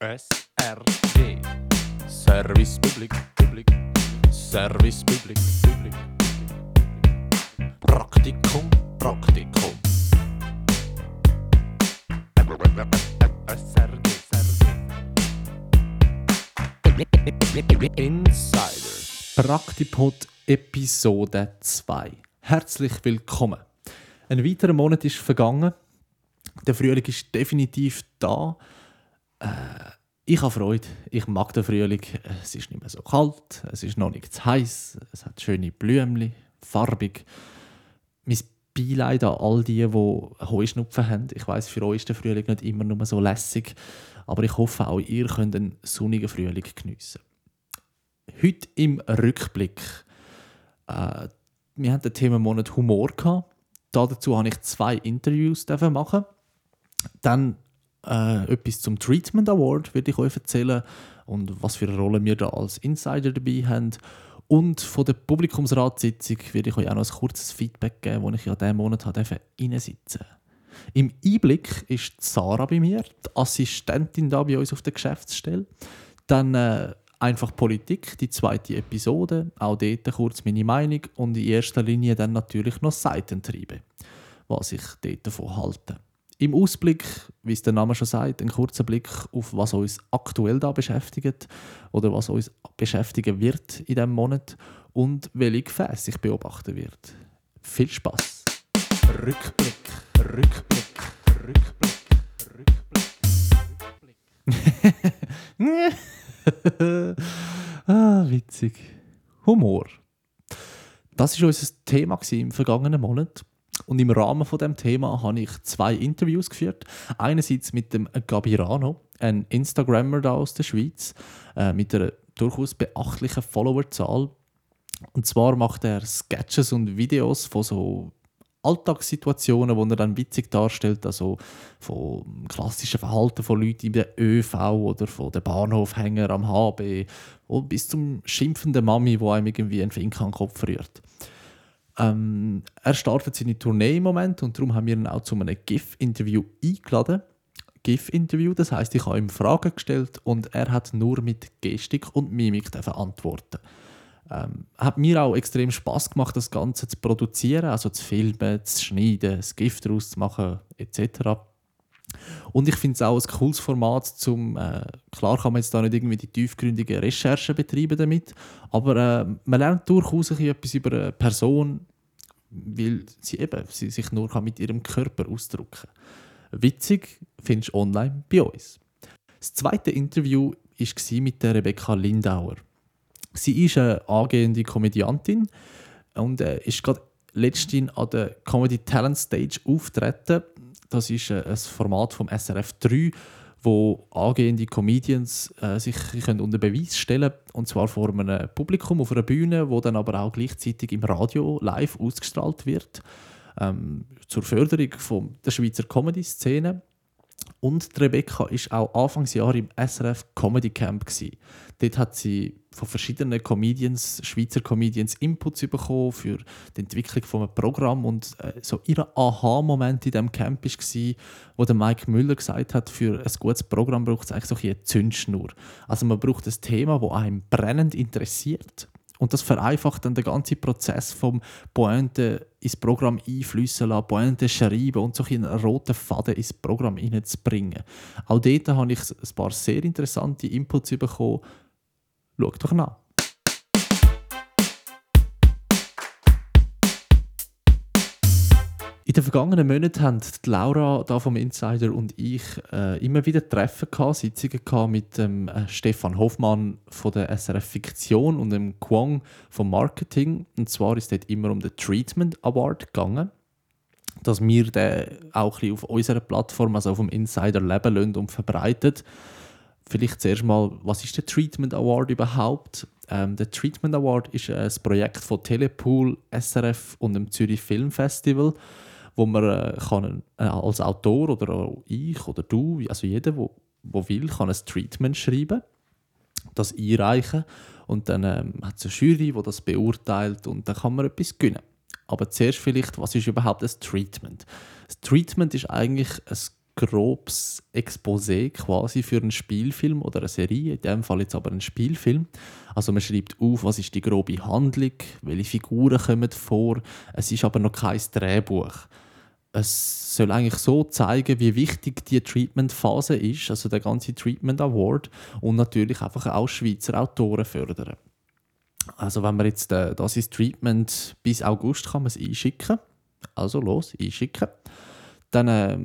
SRG. Service Public. Public. Service Public. Public. Praktikum. Praktikum. SRG. Insider. Praktipod Episode 2. Herzlich willkommen. Ein weiterer Monat ist vergangen. Der Frühling ist definitiv da. Äh, ich habe Freude. Ich mag den Frühling. Es ist nicht mehr so kalt, es ist noch nicht zu heiß, es hat schöne Blümchen, farbig. Mein Beileid an all die, die Heuschnupfen haben. Ich weiß, für euch ist der Frühling nicht immer nur so lässig, aber ich hoffe, auch ihr könnt einen sonnigen Frühling geniessen. Heute im Rückblick. Äh, wir hatten den Themenmonat Humor. Dazu habe ich zwei Interviews machen. Dann äh, etwas zum Treatment Award würde ich euch erzählen und was für eine Rolle wir da als Insider dabei haben. Und von der Publikumsratssitzung werde ich euch auch noch ein kurzes Feedback geben, wo ich ja diesen Monat reinsitzen Im Einblick ist Sarah bei mir, die Assistentin da bei uns auf der Geschäftsstelle. Dann äh, einfach Politik, die zweite Episode, auch dort kurz meine Meinung und in erster Linie dann natürlich noch Seitentriebe, was ich dort davon halte. Im Ausblick, wie es der Name schon sagt, ein kurzer Blick auf was uns aktuell da beschäftigt oder was uns beschäftigen wird in diesem Monat und welche Gefäße sich beobachten wird. Viel Spaß! Rückblick, Rückblick, Rückblick, Rückblick, Rückblick. ah, witzig. Humor. Das war unser Thema im vergangenen Monat. Und im Rahmen von dem Thema habe ich zwei Interviews geführt. Einerseits mit dem Gabirano, ein Instagrammer da aus der Schweiz, äh, mit einer durchaus beachtlichen Followerzahl. Und zwar macht er Sketches und Videos von so Alltagssituationen, die er dann witzig darstellt, also von klassischen Verhalten von Leuten in der ÖV oder von den Bahnhofhänger am HB bis zum schimpfenden Mami, wo einem irgendwie einen Finger an den Kopf rührt. Ähm, er startet seine Tournee im Moment und darum haben wir ihn auch zu einem GIF-Interview eingeladen. GIF-Interview, das heißt, ich habe ihm Fragen gestellt und er hat nur mit Gestik und Mimik antworten. Ähm, hat mir auch extrem Spaß gemacht, das Ganze zu produzieren, also zu filmen, zu schneiden, das GIF daraus zu machen etc. Und ich finde es auch ein cooles Format, zum, äh, klar kann man jetzt da nicht irgendwie die tiefgründigen Recherchen betreiben damit, aber äh, man lernt durchaus etwas über eine Person, weil sie eben sie sich nur mit ihrem Körper ausdrücken kann. Witzig findest du online bei uns. Das zweite Interview war mit der Rebecca Lindauer. Sie ist eine angehende Komödiantin und äh, ist gerade letztens an der Comedy Talent Stage auftreten das ist äh, ein Format vom SRF 3, wo angehende Comedians äh, sich können unter Beweis stellen können. Und zwar vor einem Publikum auf einer Bühne, wo dann aber auch gleichzeitig im Radio live ausgestrahlt wird. Ähm, zur Förderung von der Schweizer Comedy-Szene. Und Rebecca war auch Anfangsjahr im SRF Comedy Camp. Gewesen. Dort hat sie von verschiedenen Comedians, Schweizer Comedians Inputs bekommen für die Entwicklung von einem Programm. Und äh, so ihr Aha-Moment in diesem Camp war, wo der Mike Müller gesagt hat, für ein gutes Programm braucht es eigentlich so eine Zündschnur. Also man braucht ein Thema, das einem brennend interessiert und das vereinfacht dann den ganzen Prozess vom Pointe ins Programm einflüssen lassen, Pointe schreiben und so einen roten Faden ins Programm hineinzubringen. Auch dort habe ich ein paar sehr interessante Inputs bekommen. Schaut doch nach. In den vergangenen Monaten haben Laura da vom Insider und ich äh, immer wieder Treffen gehabt, Sitzungen gehabt mit dem äh, Stefan Hoffmann von der SRF Fiktion und dem Kwong vom Marketing. Und zwar ist es immer um den Treatment Award gegangen, dass wir den auch ein auf unserer Plattform, also auf dem Insider leben lassen und verbreiten. Vielleicht zuerst mal, was ist der Treatment Award überhaupt? Ähm, der Treatment Award ist ein Projekt von Telepool, SRF und dem Zürich Film Festival wo man äh, kann, äh, als Autor oder auch ich oder du, also jeder, wo, wo will, kann ein Treatment schreiben, das einreichen und dann ähm, hat es eine Jury, die das beurteilt und dann kann man etwas gewinnen. Aber zuerst vielleicht, was ist überhaupt ein Treatment? Das Treatment ist eigentlich ein grobes Exposé quasi für einen Spielfilm oder eine Serie, in dem Fall jetzt aber ein Spielfilm. Also man schreibt auf, was ist die grobe Handlung, welche Figuren kommen vor. Es ist aber noch kein Drehbuch. Es soll eigentlich so zeigen, wie wichtig die Treatment-Phase ist, also der ganze Treatment Award und natürlich einfach auch Schweizer Autoren fördern. Also wenn man jetzt äh, das ist Treatment bis August kann man es einschicken. Also los, einschicken. Dann äh,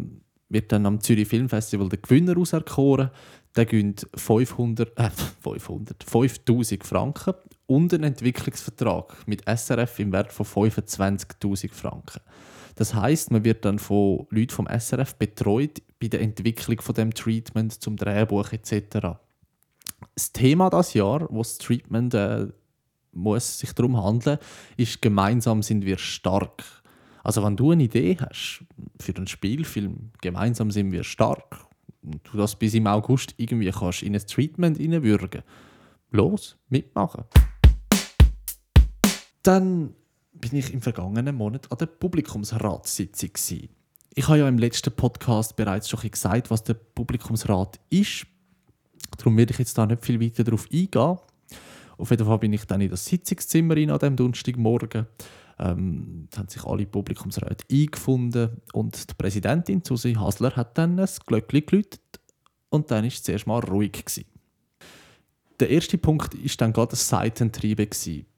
wird dann am Zürich Filmfestival der Gewinner auserkoren. Der gewinnt 500, äh, 500, 5000 Franken und einen Entwicklungsvertrag mit SRF im Wert von 25.000 Franken. Das heißt, man wird dann von Leuten vom SRF betreut bei der Entwicklung von dem Treatment zum Drehbuch etc. Das Thema das Jahr, wo das Treatment äh, muss sich darum handeln, ist gemeinsam sind wir stark. Also wenn du eine Idee hast für einen Spielfilm, gemeinsam sind wir stark, und du das bis im August irgendwie kannst in ein Treatment hineinwürgen, los, mitmachen. Dann bin ich im vergangenen Monat an der Publikumsratssitzung. Gewesen. Ich habe ja im letzten Podcast bereits schon gesagt, was der Publikumsrat ist. Darum werde ich jetzt da nicht viel weiter darauf eingehen. Auf jeden Fall bin ich dann in das Sitzungszimmer rein an dem Donnerstagmorgen ähm, haben sich alle Publikumsräte eingefunden und die Präsidentin Susi Hasler hat dann ein Glöckchen geläutet und dann war es zuerst mal ruhig. Gewesen. Der erste Punkt war dann gerade das Seitentriebe.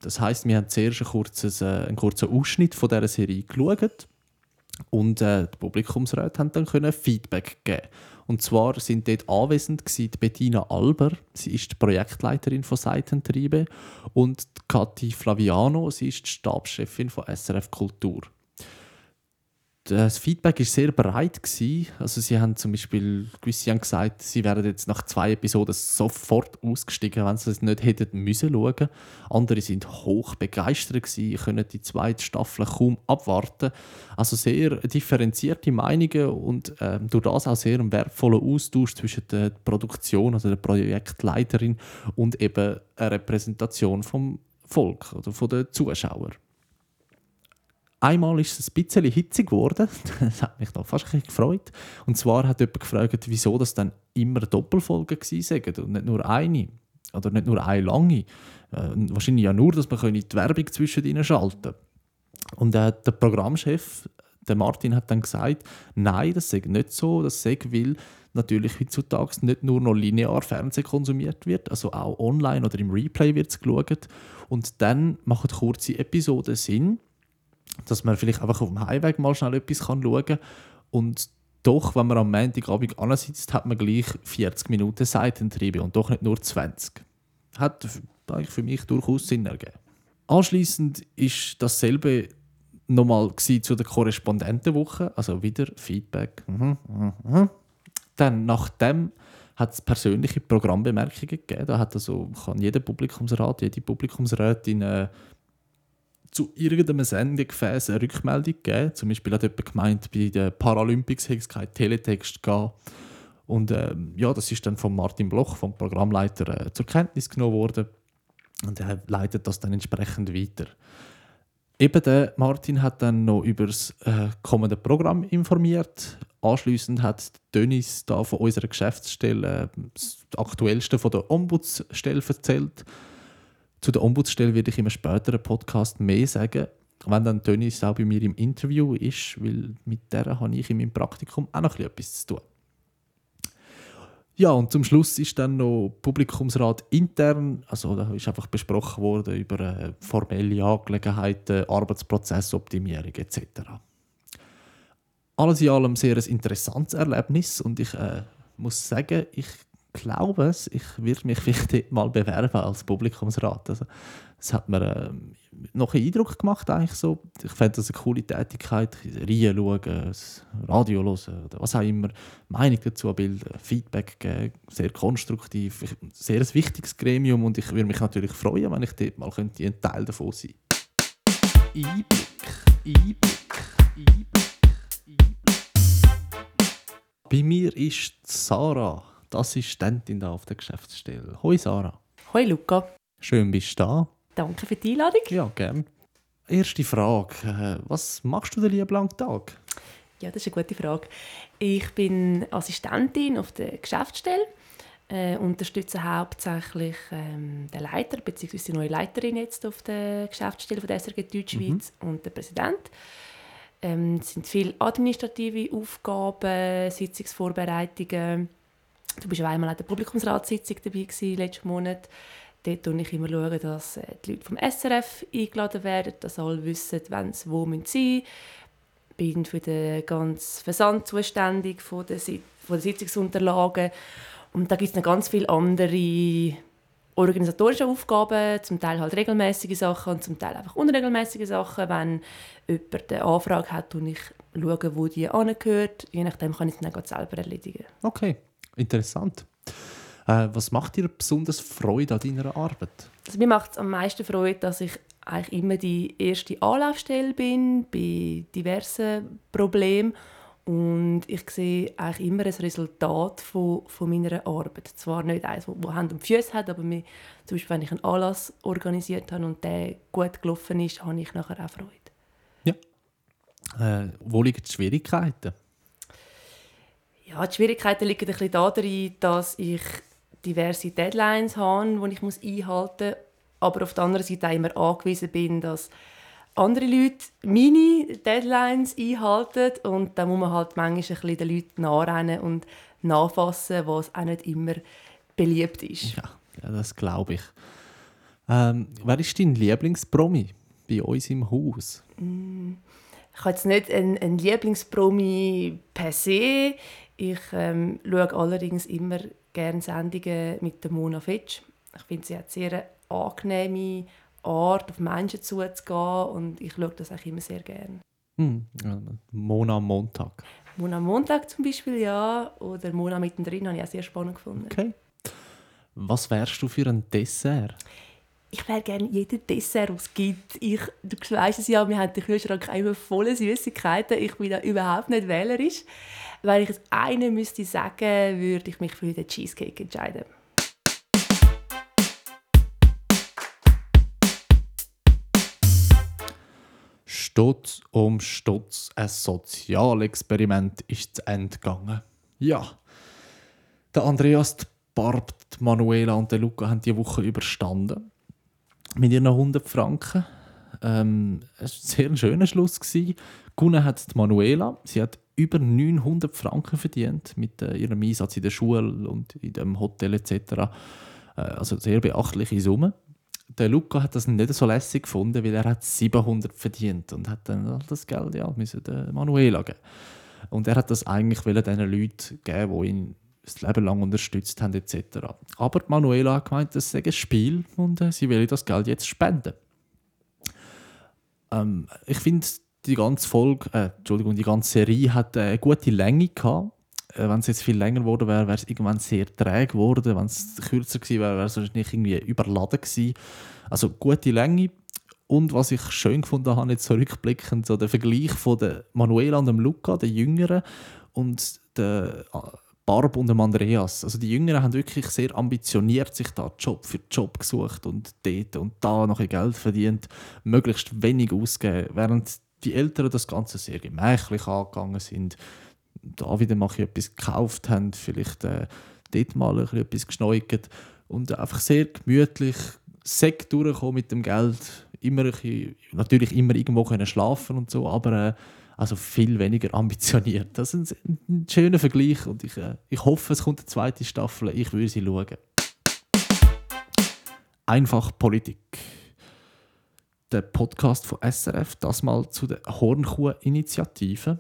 Das heißt, wir haben zuerst einen kurzen, äh, einen kurzen Ausschnitt von dieser Serie geschaut und äh, die Publikumsräte haben dann können Feedback geben. Und zwar sind dort anwesend die Bettina Alber, sie ist die Projektleiterin von Seitentriebe, und Kathi Flaviano, sie ist die Stabschefin von SRF Kultur das Feedback ist sehr breit Also sie haben zum Beispiel gewisse haben gesagt, sie wären jetzt nach zwei Episoden sofort ausgestiegen, wenn sie es nicht hätten müssen schauen. Andere sind hoch begeistert gewesen, können die zweite Staffel kaum abwarten. Also sehr differenzierte Meinungen und ähm, durch das auch sehr einen wertvollen Austausch zwischen der Produktion, also der Projektleiterin und eben eine Repräsentation vom Volk oder von den Zuschauern. Einmal ist es ein bisschen hitzig geworden. Das hat mich da fast ein gefreut. Und zwar hat jemand gefragt, wieso das dann immer Doppelfolgen waren und nicht nur eine. Oder nicht nur eine lange. Äh, wahrscheinlich ja nur, dass man die Werbung zwischen ihnen schalten kann. Und äh, der Programmchef, der Martin, hat dann gesagt, nein, das sei nicht so. Das sei, weil natürlich heutzutage nicht nur noch linear Fernsehen konsumiert wird, also auch online oder im Replay wird es geschaut. Und dann machen kurze Episoden Sinn dass man vielleicht einfach auf dem Heimweg mal schnell etwas kann schauen kann. Und doch, wenn man am Montagabend ansitzt, hat man gleich 40 Minuten Seitentriebe und doch nicht nur 20. Hat eigentlich für mich durchaus Sinn ergeben. Anschließend ist dasselbe nochmal zu der Korrespondentenwoche, also wieder Feedback. Mhm, mhm, mhm. Dann nachdem hat es persönliche Programmbemerkungen gegeben. Da hat also, kann jeder Publikumsrat, jede Publikumsrätin äh, zu irgendeinem Sendegefäß eine Rückmeldung gegeben. Zum Beispiel hat jemand gemeint, bei den Paralympics hätte es keinen Teletext gegeben. Und ähm, ja, das ist dann von Martin Bloch, vom Programmleiter, äh, zur Kenntnis genommen worden. Und er leitet das dann entsprechend weiter. Eben der Martin hat dann noch über das äh, kommende Programm informiert. Anschließend hat Dennis da von unserer Geschäftsstelle äh, das Aktuellste von der Ombudsstelle erzählt. Zu der Ombudsstelle werde ich im späteren Podcast mehr sagen, wenn dann Dennis auch bei mir im Interview ist, weil mit der habe ich in meinem Praktikum auch noch etwas zu tun. Ja, und zum Schluss ist dann noch Publikumsrat intern, also da ist einfach besprochen worden über äh, formelle Angelegenheiten, Arbeitsprozessoptimierung etc. Alles in allem sehr ein interessantes Erlebnis und ich äh, muss sagen, ich glaube es, ich würde mich vielleicht mal bewerben als Publikumsrat. Also, das hat mir äh, noch einen Eindruck gemacht. Eigentlich so. Ich fände das eine coole Tätigkeit. Reihen schauen, Radio hören oder was auch immer. Meinung dazu bilden, Feedback geben. Sehr konstruktiv. Sehr ein wichtiges Gremium und ich würde mich natürlich freuen, wenn ich dort mal könnte ein Teil davon sein. Einblick, Einblick, Einblick, Einblick. Bei mir ist Sarah die Assistentin da auf der Geschäftsstelle. Hoi Sarah. Hoi Luca. Schön bist du da. Danke für die Einladung. Ja, gerne. Erste Frage. Äh, was machst du den lieben langen Tag? Ja, das ist eine gute Frage. Ich bin Assistentin auf der Geschäftsstelle, äh, unterstütze hauptsächlich ähm, den Leiter bzw. die neue Leiterin jetzt auf der Geschäftsstelle von der SRG Deutschschweiz mhm. und der Präsident. Ähm, es sind viele administrative Aufgaben, Sitzungsvorbereitungen. Du bist einmal an der Publikumsratssitzung dabei gewesen, letzten Monat. Dort schaue ich immer, schauen, dass äh, die Leute vom SRF eingeladen werden, dass alle wissen, wann sie wo sein müssen. Ich bin für den ganzen Versand zuständig von den, von den Sitzungsunterlagen. Und da gibt es noch ganz viele andere organisatorische Aufgaben, zum Teil halt regelmäßige Sachen und zum Teil einfach unregelmäßige Sachen. Wenn jemand eine Anfrage hat, und ich schaue, wo die angehört. Je nachdem kann ich es dann selber erledigen. Okay, interessant. Äh, was macht dir besonders Freude an deiner Arbeit? Also mir macht es am meisten Freude, dass ich eigentlich immer die erste Anlaufstelle bin bei diversen Problemen und ich sehe eigentlich immer ein Resultat von, von meiner Arbeit. Zwar nicht eins, das Hand und Füße hat, aber mir, zum Beispiel, wenn ich einen Anlass organisiert habe und der gut gelaufen ist, habe ich nachher auch Freude. Ja. Äh, wo liegen die Schwierigkeiten? Ja, die Schwierigkeiten liegen ein bisschen darin, dass ich diverse Deadlines habe, die ich einhalten muss, aber auf der anderen Seite auch immer angewiesen bin, dass andere Leute meine Deadlines einhalten und da muss man halt manchmal ein bisschen den Leuten nachrennen und nachfassen, was auch nicht immer beliebt ist. Ja, ja das glaube ich. Ähm, wer ist dein Lieblingspromi bei uns im Haus? Mm, ich habe jetzt nicht einen, einen Lieblingspromi per se. Ich ähm, schaue allerdings immer gerne Sendungen mit der Mona Fetsch. Ich finde, sie hat sehr angenehme Art, auf Menschen zuzugehen und ich schaue das auch immer sehr gerne. Hm, Mona Montag. Mona Montag zum Beispiel, ja. Oder Mona mittendrin habe ich auch sehr spannend gefunden. Okay. Was wärst du für ein Dessert? Ich wäre gerne jeden Dessert, was es gibt. Ich, du weißt es ja, wir haben den Kühlschrank immer voller Süßigkeiten. Ich bin da überhaupt nicht wählerisch. Wenn ich es einen müsste sagen, würde ich mich für den Cheesecake entscheiden. Stutz um Stutz ein Sozialexperiment ist zu Ende gegangen. Ja, der Andreas, die Barb, die Manuela und der Luca haben die Woche überstanden. Mit ihren 100 Franken. Ähm, es war ein sehr schöner Schluss. Gewonnen hat die Manuela. Sie hat über 900 Franken verdient mit äh, ihrem Einsatz in der Schule und in dem Hotel etc. Äh, also sehr beachtliche Summe der Luca hat das nicht so lässig gefunden, weil er hat 700 verdient und hat dann das Geld ja müssen der Manuela geben. Und er hat das eigentlich den Leuten geben, die ihn das Leben lang unterstützt haben etc. Aber Manuela hat gemeint, das sei ein Spiel und äh, sie will das Geld jetzt spenden. Ähm, ich finde, die ganze Folge, äh, Entschuldigung, die ganze Serie hat eine gute Länge gehabt äh, wenn es jetzt viel länger geworden wäre, wäre es irgendwann sehr träge geworden. Wenn es kürzer gewesen wäre, wäre es wahrscheinlich irgendwie überladen gewesen. Also gute Länge. Und was ich schön gefunden habe, jetzt zurückblickend, so der Vergleich von der Manuela und dem Luca, der Jüngeren, und der äh, Barb und dem Andreas. Also die Jüngeren haben wirklich sehr ambitioniert sich da Job für Job gesucht und dort und da noch Geld verdient, möglichst wenig ausgeben, während die Älteren das Ganze sehr gemächlich angegangen sind da wieder mal etwas gekauft haben, vielleicht äh, dort mal etwas geschneugt und einfach sehr gemütlich Sekt durchkommen mit dem Geld. Immer bisschen, natürlich immer irgendwo können schlafen und so, aber äh, also viel weniger ambitioniert. Das ist ein, ein schöner Vergleich und ich, äh, ich hoffe, es kommt eine zweite Staffel. Ich würde sie schauen. Einfach Politik. Der Podcast von SRF, das mal zu der Hornkuh-Initiative.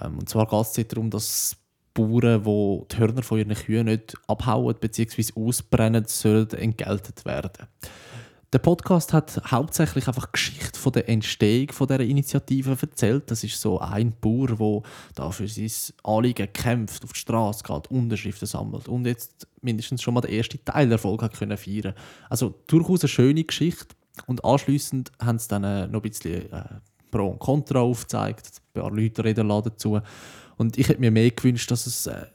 Ähm, und zwar geht es darum, dass Bauern, die die Hörner von ihren Kühen nicht abhauen bzw. ausbrennen, sollen entgeltet werden. Der Podcast hat hauptsächlich einfach Geschichte von der Entstehung von der Initiative erzählt. Das ist so ein Bauer, der da für sein Anliegen kämpft, auf die Straße geht, Unterschriften sammelt und jetzt mindestens schon mal den ersten Teilerfolg hat können feiern. Also durchaus eine schöne Geschichte. Und anschließend haben sie dann äh, noch ein bisschen äh, Pro und Contra aufzeigt, ein paar Leute reden dazu. Und ich hätte mir mehr gewünscht, dass es äh,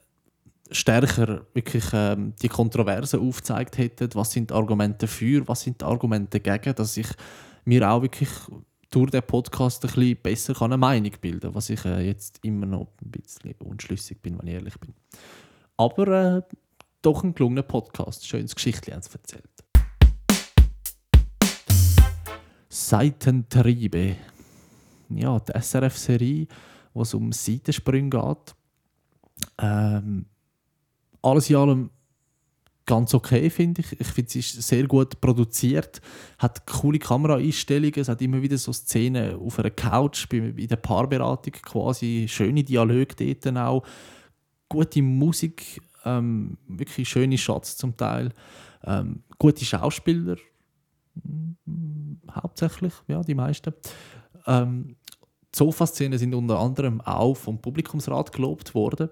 stärker wirklich ähm, die Kontroversen aufgezeigt hätte. Was sind die Argumente für, was sind die Argumente dagegen, dass ich mir auch wirklich durch den Podcast ein bisschen besser eine Meinung bilden kann, was ich äh, jetzt immer noch ein bisschen unschlüssig bin, wenn ich ehrlich bin. Aber äh, doch ein gelungener Podcast, schönes Geschichtchen haben sie erzählt. Seitentriebe. Ja, die SRF-Serie, wo es um Seitensprünge geht. Ähm, alles in allem ganz okay, finde ich. Ich finde, es ist sehr gut produziert, hat coole Kameraeinstellungen, es hat immer wieder so Szenen auf einer Couch, bei, der Paarberatung quasi, schöne Dialoge dort auch, gute Musik, ähm, wirklich schöne Shots zum Teil, ähm, gute Schauspieler, hauptsächlich, ja, die meisten. Ähm, die Sofa-Szenen sind unter anderem auch vom Publikumsrat gelobt worden.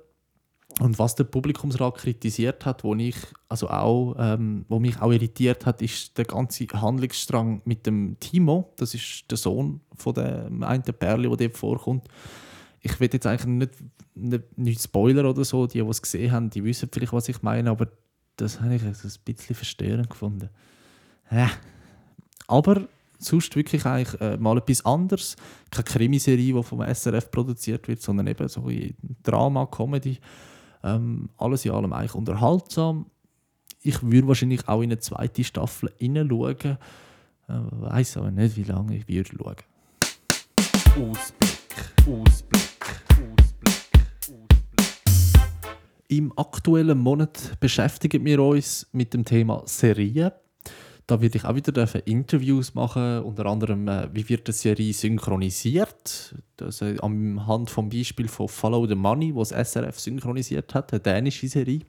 Und was der Publikumsrat kritisiert hat, wo, ich, also auch, ähm, wo mich auch irritiert hat, ist der ganze Handlungsstrang mit dem Timo. Das ist der Sohn von dem einen Perle, der dort vorkommt. Ich will jetzt eigentlich nicht, nicht, nicht Spoiler oder so. Die, die es gesehen haben, die wissen vielleicht, was ich meine, aber das habe ich ein bisschen verstörend gefunden. Ja. Aber sonst wirklich eigentlich äh, mal etwas anderes. Keine Krimiserie, die vom SRF produziert wird, sondern eben so ein Drama, Comedy. Ähm, alles in allem eigentlich unterhaltsam. Ich würde wahrscheinlich auch in eine zweite Staffel hineinschauen. Äh, weiß aber nicht, wie lange ich würde schauen. Ausblick, Ausblick, Ausblick, Ausblick. Im aktuellen Monat beschäftigen wir uns mit dem Thema Serien. Da werde ich auch wieder dürfen Interviews machen, unter anderem, äh, wie wird die Serie synchronisiert. Das, äh, anhand vom Beispiel von Follow the Money, was SRF synchronisiert hat, eine dänische Serie.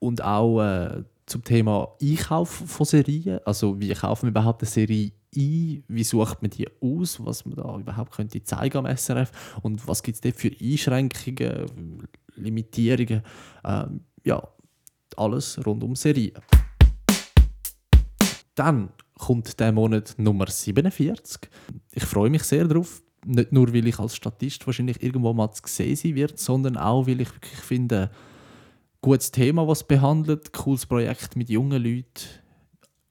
Und auch äh, zum Thema Einkauf von Serien. Also, wie kaufen wir überhaupt eine Serie ein? Wie sucht man die aus? Was man da überhaupt könnte zeigen am SRF? Und was gibt es dort für Einschränkungen, Limitierungen? Ähm, ja, alles rund um Serien. Dann kommt der Monat Nummer 47. Ich freue mich sehr darauf. Nicht nur, weil ich als Statist wahrscheinlich irgendwo mal zu sehen sein wird, sondern auch, weil ich wirklich finde, gutes Thema, was behandelt, cooles Projekt mit jungen Leuten,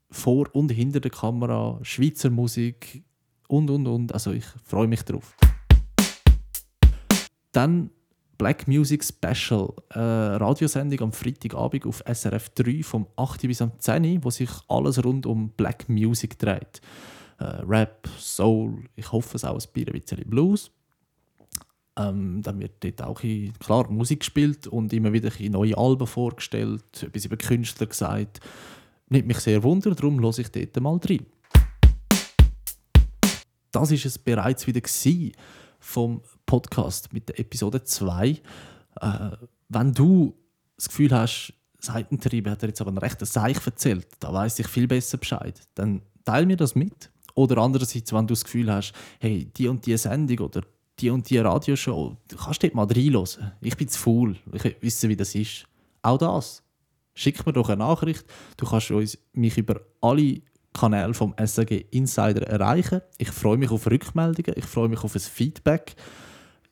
vor und hinter der Kamera, Schweizer Musik und und und. Also ich freue mich drauf. Dann Black Music Special, eine Radiosendung am Freitagabend auf SRF 3 vom 8. bis am 10. wo sich alles rund um Black Music dreht. Äh, Rap, Soul, ich hoffe es auch ein bisschen Blues. Ähm, dann wird dort auch ein, klar Musik gespielt und immer wieder ein neue Alben vorgestellt, etwas über Künstler gesagt. Nimmt mich sehr wunder, darum höre ich dort mal rein. Das ist es bereits wieder gewesen vom Podcast mit der Episode 2. Äh, wenn du das Gefühl hast, Seitentriebe hat er jetzt aber ein rechtes Seich erzählt, da weiß ich viel besser Bescheid, dann teile mir das mit. Oder andererseits, wenn du das Gefühl hast, hey, die und die Sendung oder die und die Radioshow, du kannst dort mal reinhören. Ich bin zu faul, ich will wissen, wie das ist. Auch das. Schick mir doch eine Nachricht. Du kannst uns, mich über alle Kanäle vom SAG Insider erreichen. Ich freue mich auf Rückmeldungen, ich freue mich auf ein Feedback.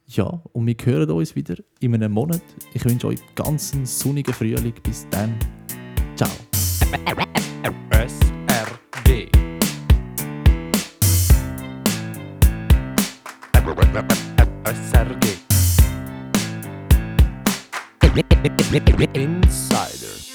Ja, und wir hören uns wieder in einem Monat. Ich wünsche euch ganz einen sonnigen Frühling. Bis dann. Ciao. SRG. SRG. Insider.